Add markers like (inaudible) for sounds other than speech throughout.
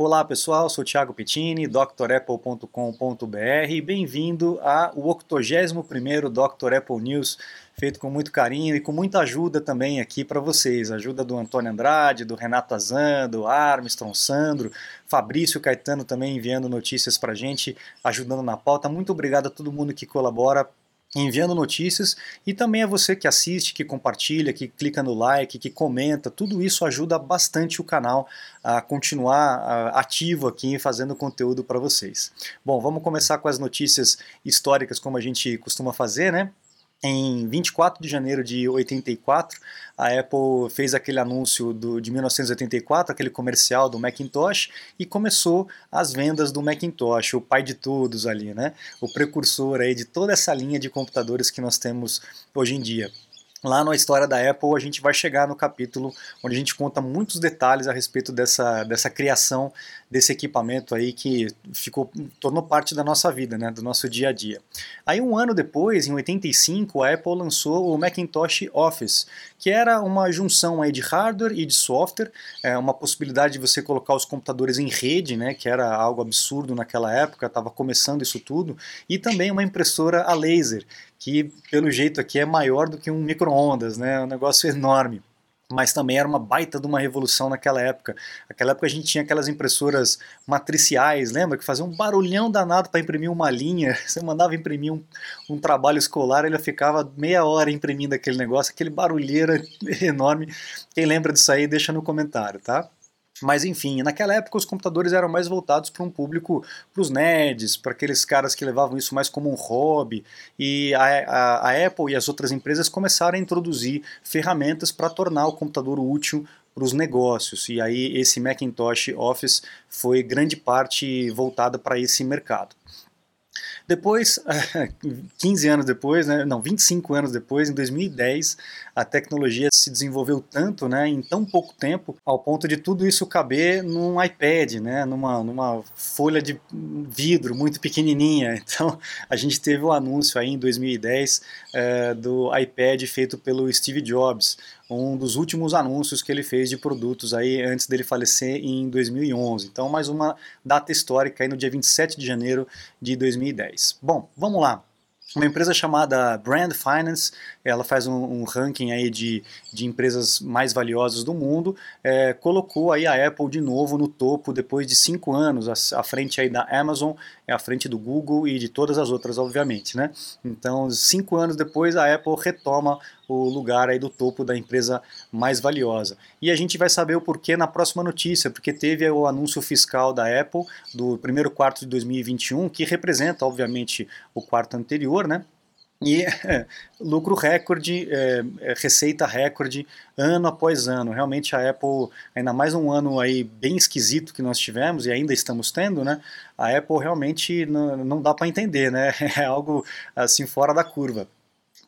Olá pessoal, sou Thiago Pettini, drapple.com.br e bem-vindo ao 81º Dr. Apple News, feito com muito carinho e com muita ajuda também aqui para vocês. Ajuda do Antônio Andrade, do Renato Azan, do Armstrong, Sandro, Fabrício Caetano também enviando notícias para gente, ajudando na pauta. Muito obrigado a todo mundo que colabora enviando notícias e também a você que assiste, que compartilha, que clica no like, que comenta, tudo isso ajuda bastante o canal a continuar ativo aqui fazendo conteúdo para vocês. Bom, vamos começar com as notícias históricas como a gente costuma fazer, né? Em 24 de janeiro de 84, a Apple fez aquele anúncio do, de 1984, aquele comercial do Macintosh, e começou as vendas do Macintosh, o pai de todos ali, né? O precursor aí de toda essa linha de computadores que nós temos hoje em dia. Lá na história da Apple, a gente vai chegar no capítulo onde a gente conta muitos detalhes a respeito dessa, dessa criação desse equipamento aí que ficou tornou parte da nossa vida, né, do nosso dia a dia. Aí um ano depois, em 85, a Apple lançou o Macintosh Office, que era uma junção aí de hardware e de software, é, uma possibilidade de você colocar os computadores em rede, né, que era algo absurdo naquela época, estava começando isso tudo, e também uma impressora a laser, que pelo jeito aqui é maior do que um micro-ondas, né? É um negócio enorme. Mas também era uma baita de uma revolução naquela época. Naquela época a gente tinha aquelas impressoras matriciais, lembra? Que faziam um barulhão danado para imprimir uma linha. (laughs) Você mandava imprimir um, um trabalho escolar, ele ficava meia hora imprimindo aquele negócio, aquele barulheira (laughs) enorme. Quem lembra disso aí, deixa no comentário, tá? Mas enfim, naquela época os computadores eram mais voltados para um público, para os nerds, para aqueles caras que levavam isso mais como um hobby. E a, a, a Apple e as outras empresas começaram a introduzir ferramentas para tornar o computador útil para os negócios. E aí esse Macintosh Office foi grande parte voltada para esse mercado. Depois, (laughs) 15 anos depois, né, não, 25 anos depois, em 2010, a tecnologia se desenvolveu tanto, né, em tão pouco tempo, ao ponto de tudo isso caber num iPad, né, numa, numa folha de vidro muito pequenininha. (laughs) Então, a gente teve o um anúncio aí em 2010 é, do iPad feito pelo Steve Jobs, um dos últimos anúncios que ele fez de produtos aí antes dele falecer em 2011. Então, mais uma data histórica aí no dia 27 de janeiro de 2010. Bom, vamos lá. Uma empresa chamada Brand Finance, ela faz um, um ranking aí de, de empresas mais valiosas do mundo, é, colocou aí a Apple de novo no topo depois de cinco anos, à, à frente aí da Amazon, é à frente do Google e de todas as outras, obviamente, né? Então, cinco anos depois, a Apple retoma o lugar aí do topo da empresa mais valiosa. E a gente vai saber o porquê na próxima notícia, porque teve o anúncio fiscal da Apple do primeiro quarto de 2021, que representa, obviamente, o quarto anterior, né? E é, (laughs) lucro recorde, é, receita recorde, ano após ano. Realmente a Apple, ainda mais um ano aí bem esquisito que nós tivemos e ainda estamos tendo, né? A Apple realmente não, não dá para entender, né? (laughs) É algo assim fora da curva.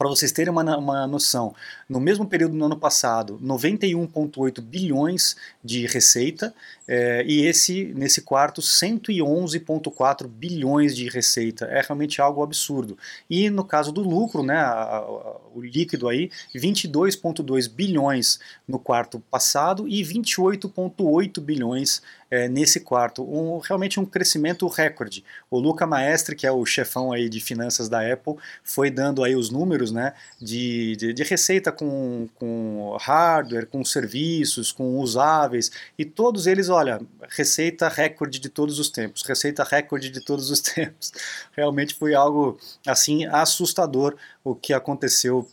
Para vocês terem uma, uma noção, no mesmo período do ano passado, 91,8 bilhões de receita, é, e esse, nesse quarto, 111,4 bilhões de receita. É realmente algo absurdo. E no caso do lucro, né, a, a, o líquido aí, 22,2 bilhões no quarto passado e 28,8 bilhões é, nesse quarto. Um, realmente um crescimento recorde. O Luca Maestre, que é o chefão aí de finanças da Apple, foi dando aí os números né, de, de, de receita com, com hardware, com serviços, com usáveis, e todos eles, olha, receita recorde de todos os tempos, receita recorde de todos os (laughs) tempos. Realmente foi algo assim assustador o que aconteceu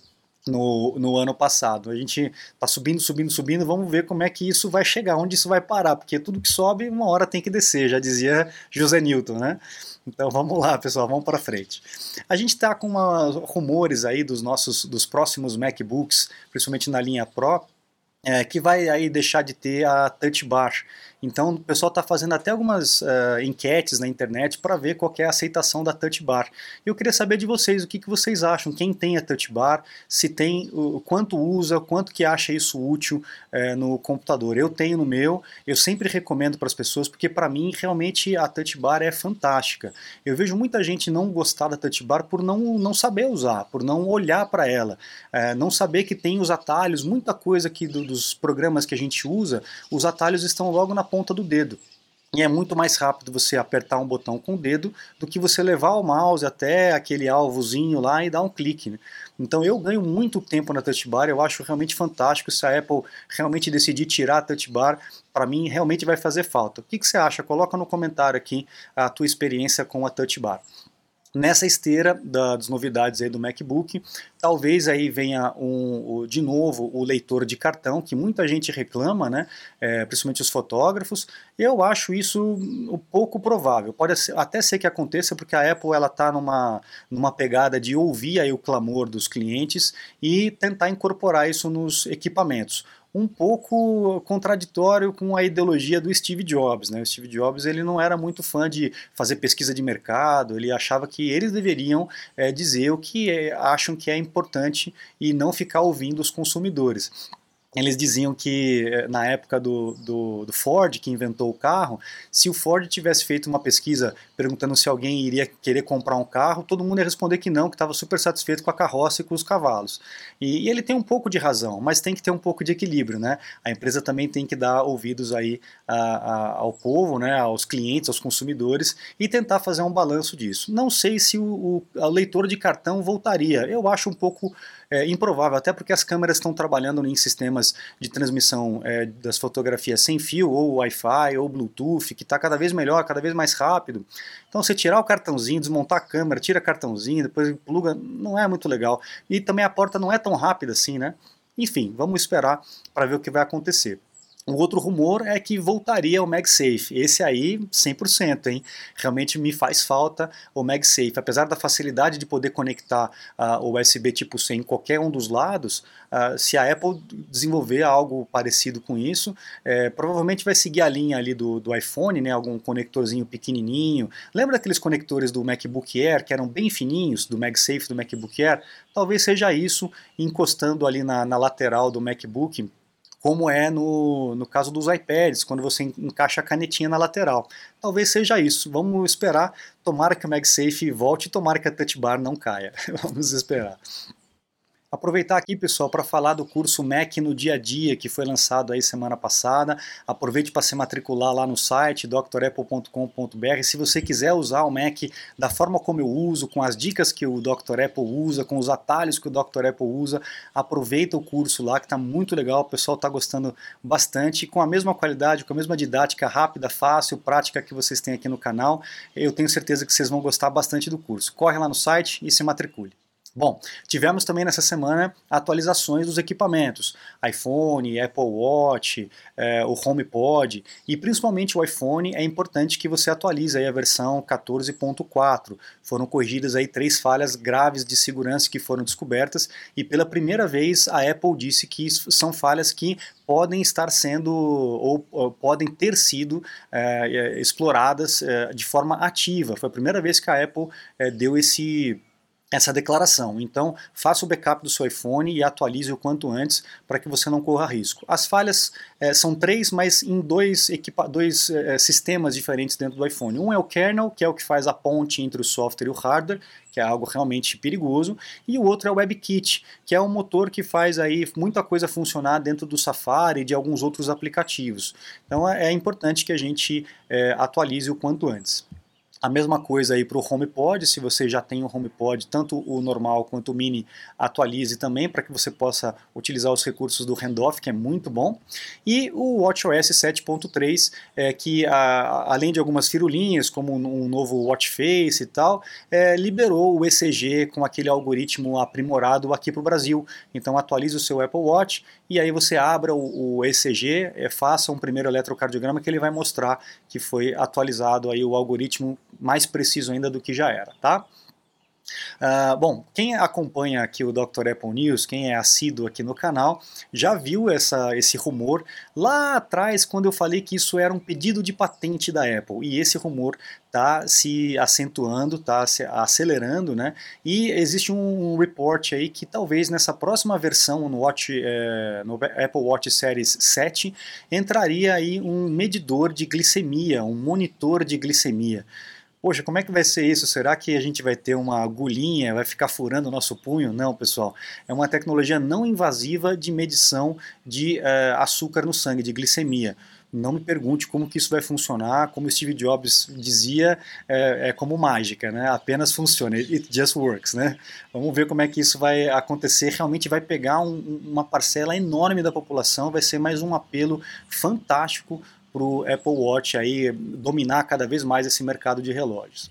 no, no ano passado. A gente está subindo, subindo, subindo, vamos ver como é que isso vai chegar, onde isso vai parar, porque tudo que sobe, uma hora tem que descer, já dizia José Newton, né? Então vamos lá, pessoal, vamos para frente. A gente está com uma, rumores aí dos nossos, dos próximos MacBooks, principalmente na linha Pro, é, que vai aí deixar de ter a Touch Bar. Então o pessoal está fazendo até algumas uh, enquetes na internet para ver qual é a aceitação da Touch Bar. Eu queria saber de vocês o que, que vocês acham, quem tem a Touch Bar, se tem, o quanto usa, quanto que acha isso útil uh, no computador. Eu tenho no meu, eu sempre recomendo para as pessoas porque para mim realmente a Touch Bar é fantástica. Eu vejo muita gente não gostar da Touch Bar por não, não saber usar, por não olhar para ela, uh, não saber que tem os atalhos, muita coisa que do, dos programas que a gente usa, os atalhos estão logo na ponta do dedo. e é muito mais rápido você apertar um botão com o dedo do que você levar o mouse até aquele alvozinho lá e dar um clique. Né? Então eu ganho muito tempo na Touch Bar, eu acho realmente fantástico se a Apple realmente decidir tirar a Touch Bar, para mim realmente vai fazer falta. O que, que você acha? Coloca no comentário aqui a tua experiência com a Touch Bar. Nessa esteira das novidades aí do MacBook, talvez aí venha um, de novo o leitor de cartão, que muita gente reclama, né? É, principalmente os fotógrafos. Eu acho isso um pouco provável. Pode até ser que aconteça, porque a Apple ela está numa, numa pegada de ouvir aí o clamor dos clientes e tentar incorporar isso nos equipamentos um pouco contraditório com a ideologia do Steve Jobs. Né? O Steve Jobs ele não era muito fã de fazer pesquisa de mercado, ele achava que eles deveriam é, dizer o que é, acham que é importante e não ficar ouvindo os consumidores eles diziam que eh, na época do, do, do, Ford, que inventou o carro, se o Ford tivesse feito uma pesquisa perguntando se alguém iria querer comprar um carro, todo mundo ia responder que não, que estava super satisfeito com a carroça e com os cavalos. E, e, ele tem um pouco de razão, mas tem que ter um pouco de equilíbrio, né? A empresa também tem que dar ouvidos aí a, a, ao povo, né, aos clientes, aos consumidores e tentar fazer um balanço disso. Não sei se o, o leitor de cartão voltaria. Eu acho um pouco é, improvável, até porque as câmeras estão trabalhando em sistemas de transmissão é, das fotografias sem fio, ou Wi-Fi, ou Bluetooth, que está cada vez melhor, cada vez mais rápido. Então você tirar o cartãozinho, desmontar a câmera, tira cartãozinho, depois pluga, não é muito legal. E também a porta não é tão rápida assim, né? Enfim, vamos esperar para ver o que vai acontecer. O outro rumor é que voltaria o MagSafe. Esse aí, 100%, hein? Realmente me faz falta o MagSafe. Apesar da facilidade de poder conectar uh, o USB tipo C em qualquer um dos lados, uh, se a Apple desenvolver algo parecido com isso, é, provavelmente vai seguir a linha ali do, do iPhone, né? Algum conectorzinho pequenininho. Lembra aqueles conectores do MacBook Air que eram bem fininhos, do MagSafe do MacBook Air? Talvez seja isso, encostando ali na, na lateral do MacBook como é no, no caso dos iPads, quando você encaixa a canetinha na lateral. Talvez seja isso. Vamos esperar. Tomara que o MagSafe volte e tomara que a Touch Bar não caia. (laughs) Vamos esperar. Aproveitar aqui, pessoal, para falar do curso Mac no dia a dia, que foi lançado aí semana passada. Aproveite para se matricular lá no site drapple.com.br. Se você quiser usar o Mac da forma como eu uso, com as dicas que o Dr. Apple usa, com os atalhos que o Dr. Apple usa, aproveita o curso lá, que está muito legal, o pessoal está gostando bastante, com a mesma qualidade, com a mesma didática rápida, fácil, prática que vocês têm aqui no canal. Eu tenho certeza que vocês vão gostar bastante do curso. Corre lá no site e se matricule. Bom, tivemos também nessa semana atualizações dos equipamentos, iPhone, Apple Watch, é, o HomePod e principalmente o iPhone é importante que você atualize a versão 14.4. Foram corrigidas aí três falhas graves de segurança que foram descobertas e pela primeira vez a Apple disse que são falhas que podem estar sendo ou, ou podem ter sido é, exploradas é, de forma ativa. Foi a primeira vez que a Apple deu esse essa declaração. Então, faça o backup do seu iPhone e atualize o quanto antes para que você não corra risco. As falhas é, são três, mas em dois, dois é, sistemas diferentes dentro do iPhone. Um é o kernel, que é o que faz a ponte entre o software e o hardware, que é algo realmente perigoso, e o outro é o WebKit, que é um motor que faz aí muita coisa funcionar dentro do Safari e de alguns outros aplicativos. Então é, é importante que a gente atualize o quanto antes. A mesma coisa aí para o HomePod, se você já tem o HomePod, tanto o normal quanto o mini, atualize também para que você possa utilizar os recursos do handoff, que é muito bom. E o WatchOS 7.3, é, que a, além de algumas firulinhas, como um novo Watch Face e tal, é, liberou o ECG com aquele algoritmo aprimorado aqui para o Brasil. Então atualize o seu Apple Watch e aí você abra o, o ECG, é, faça um primeiro eletrocardiograma que ele vai mostrar que foi atualizado aí o algoritmo mais preciso ainda do que já era, tá? Uh, bom, quem acompanha aqui o Dr. Apple News, quem é assíduo aqui no canal, já viu essa, esse rumor lá atrás quando eu falei que isso era um pedido de patente da Apple. E esse rumor está se acentuando, está se acelerando, né? E existe um report aí que talvez nessa próxima versão no, Watch, é, no Apple Watch Series 7 entraria aí um medidor de glicemia, um monitor de glicemia poxa, como é que vai ser isso? Será que a gente vai ter uma agulhinha, vai ficar furando o nosso punho? Não, pessoal. É uma tecnologia não invasiva de medição de uh, açúcar no sangue, de glicemia. não me pergunte como que isso vai funcionar, como Steve Jobs dizia, é, é como mágica, né? Apenas funciona, it just works, né? Vamos ver como é que isso vai acontecer. Realmente vai pegar um, uma parcela enorme da população, vai ser mais um apelo fantástico para o Apple Watch aí dominar cada vez mais esse mercado de relógios.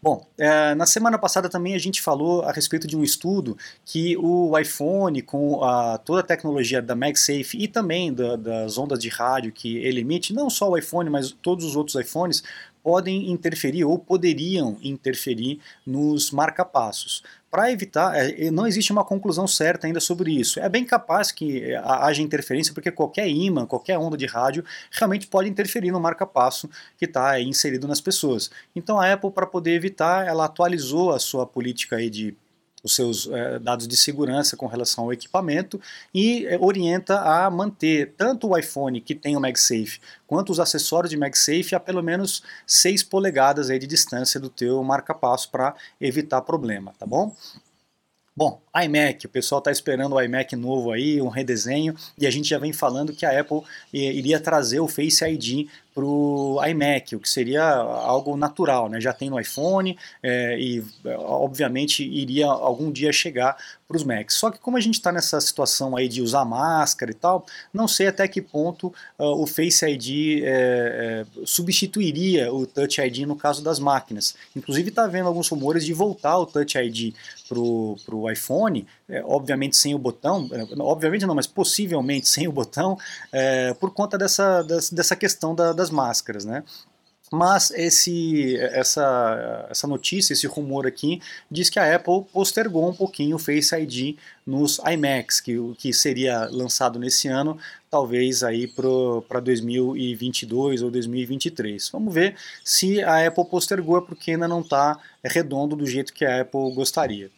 Bom, é, na semana passada também a gente falou a respeito de um estudo que o iPhone, com a, toda a tecnologia da MagSafe e também da, das ondas de rádio que ele emite, não só o iPhone, mas todos os outros iPhones, podem interferir ou poderiam interferir nos marcapassos. Para evitar, é, não existe uma conclusão certa ainda sobre isso. É bem capaz que é, haja interferência, porque qualquer imã, qualquer onda de rádio, realmente pode interferir no marca-passo que está inserido nas pessoas. Então a Apple, para poder evitar, ela atualizou a sua política aí de os seus é, dados de segurança com relação ao equipamento e é, orienta a manter tanto o iPhone que tem o MagSafe quanto os acessórios de MagSafe a pelo menos 6 polegadas aí de distância do teu marca-passo para evitar problema, tá bom? Bom, iMac, o pessoal está esperando o iMac novo aí, um redesenho, e a gente já vem falando que a Apple eh, iria trazer o Face ID para o iMac, o que seria algo natural, né? Já tem no iPhone é, e obviamente iria algum dia chegar para os Macs. Só que como a gente está nessa situação aí de usar máscara e tal, não sei até que ponto uh, o Face ID é, é, substituiria o Touch ID no caso das máquinas. Inclusive está havendo alguns rumores de voltar o Touch ID para o iPhone, é, obviamente sem o botão, obviamente não, mas possivelmente sem o botão, por conta dessa, dessa questão da, das máscaras, né? Mas esse, essa, essa notícia, esse rumor aqui, diz que a Apple postergou um pouquinho o Face ID nos iMacs, que, que seria lançado nesse ano, talvez aí para 2022 ou 2023. Vamos ver se a Apple postergou, porque ainda não está redondo do jeito que a Apple gostaria.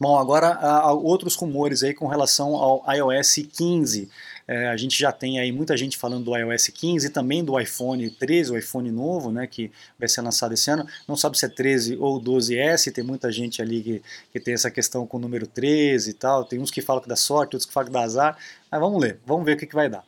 Bom, agora há outros rumores aí com relação ao iOS 15. É, a gente já tem aí muita gente falando do iOS 15 e também do iPhone 13, o iPhone novo, né, que vai ser lançado esse ano. Não sabe se é 13 ou 12S, tem muita gente ali que, que tem essa questão com o número 13 e tal. Tem uns que falam que dá sorte, outros que falam que dá azar. Mas vamos ler, vamos ver o que, que vai dar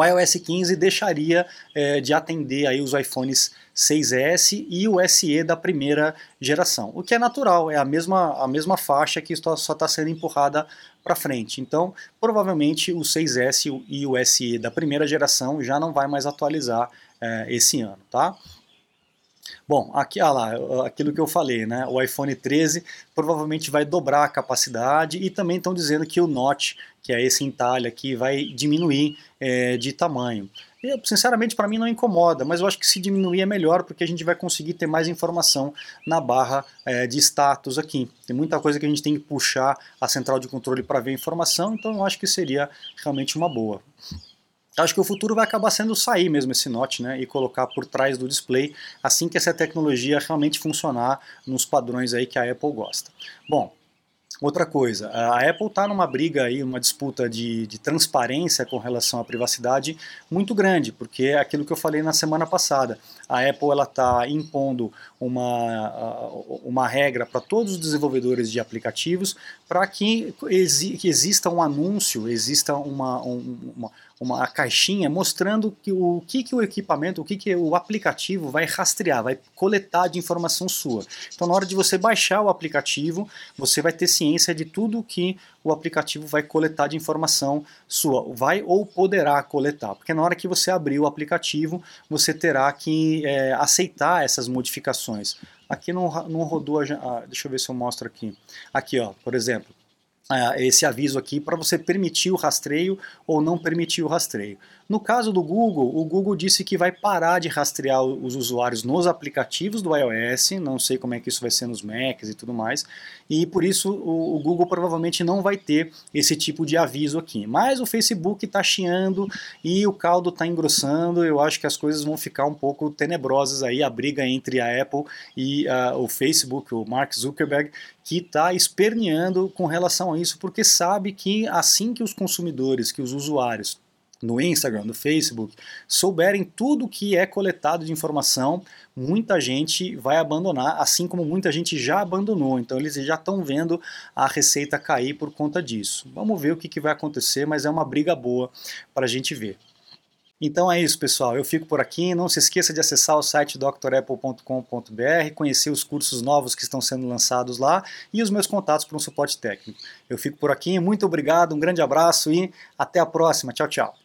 o iOS 15 deixaria é, de atender aí os iPhones 6S e o SE da primeira geração, o que é natural, é a mesma, a mesma faixa que só está sendo empurrada para frente. Então, provavelmente o 6S e o SE da primeira geração já não vai mais atualizar é, esse ano, tá? Bom, aqui ah lá, aquilo que eu falei, né? O iPhone 13 provavelmente vai dobrar a capacidade e também estão dizendo que o Notch, que é esse entalhe aqui, vai diminuir é, de tamanho. Eu, sinceramente, para mim não incomoda, mas eu acho que se diminuir é melhor porque a gente vai conseguir ter mais informação na barra é, de status aqui. Tem muita coisa que a gente tem que puxar a central de controle para ver a informação, então eu acho que seria realmente uma boa. Acho que o futuro vai acabar sendo sair mesmo esse Note né, e colocar por trás do display assim que essa tecnologia realmente funcionar nos padrões aí que a Apple gosta. Bom, Outra coisa, a Apple está numa briga aí, uma disputa de, de, transparência com relação à privacidade muito grande, porque é aquilo que eu falei na semana passada. A Apple ela está impondo uma, uma regra para todos os desenvolvedores de aplicativos para que, exi que, exista um anúncio, exista uma, uma uma caixinha mostrando que o que, que o equipamento, o que, que o aplicativo vai rastrear, vai coletar de informação sua. Então, na hora de você baixar o aplicativo, você vai ter ciência de tudo que o aplicativo vai coletar de informação sua, vai ou poderá coletar, porque na hora que você abrir o aplicativo, você terá que é, aceitar essas modificações. Aqui não, não rodou, a, ah, deixa eu ver se eu mostro aqui. Aqui, ó, por exemplo, esse aviso aqui para você permitir o rastreio ou não permitir o rastreio. No caso do Google, o Google disse que vai parar de rastrear os usuários nos aplicativos do iOS, não sei como é que isso vai ser nos Macs e tudo mais, e por isso o, Google provavelmente não vai ter esse tipo de aviso aqui. Mas o Facebook está chiando e o caldo está engrossando, eu acho que as coisas vão ficar um pouco tenebrosas aí, a briga entre a Apple e uh, o Facebook, o Mark Zuckerberg, que está esperneando com relação a isso, porque sabe que assim que os consumidores, que os usuários no Instagram, no Facebook, souberem tudo que é coletado de informação, muita gente vai abandonar, assim como muita gente já abandonou. Então eles já estão vendo a receita cair por conta disso. Vamos ver o que, que vai acontecer, mas é uma briga boa para a gente ver. Então é isso, pessoal. Eu fico por aqui. Não se esqueça de acessar o site drapple.com.br, conhecer os cursos novos que estão sendo lançados lá e os meus contatos para um suporte técnico. Eu fico por aqui. Muito obrigado, um grande abraço e até a próxima. Tchau, tchau.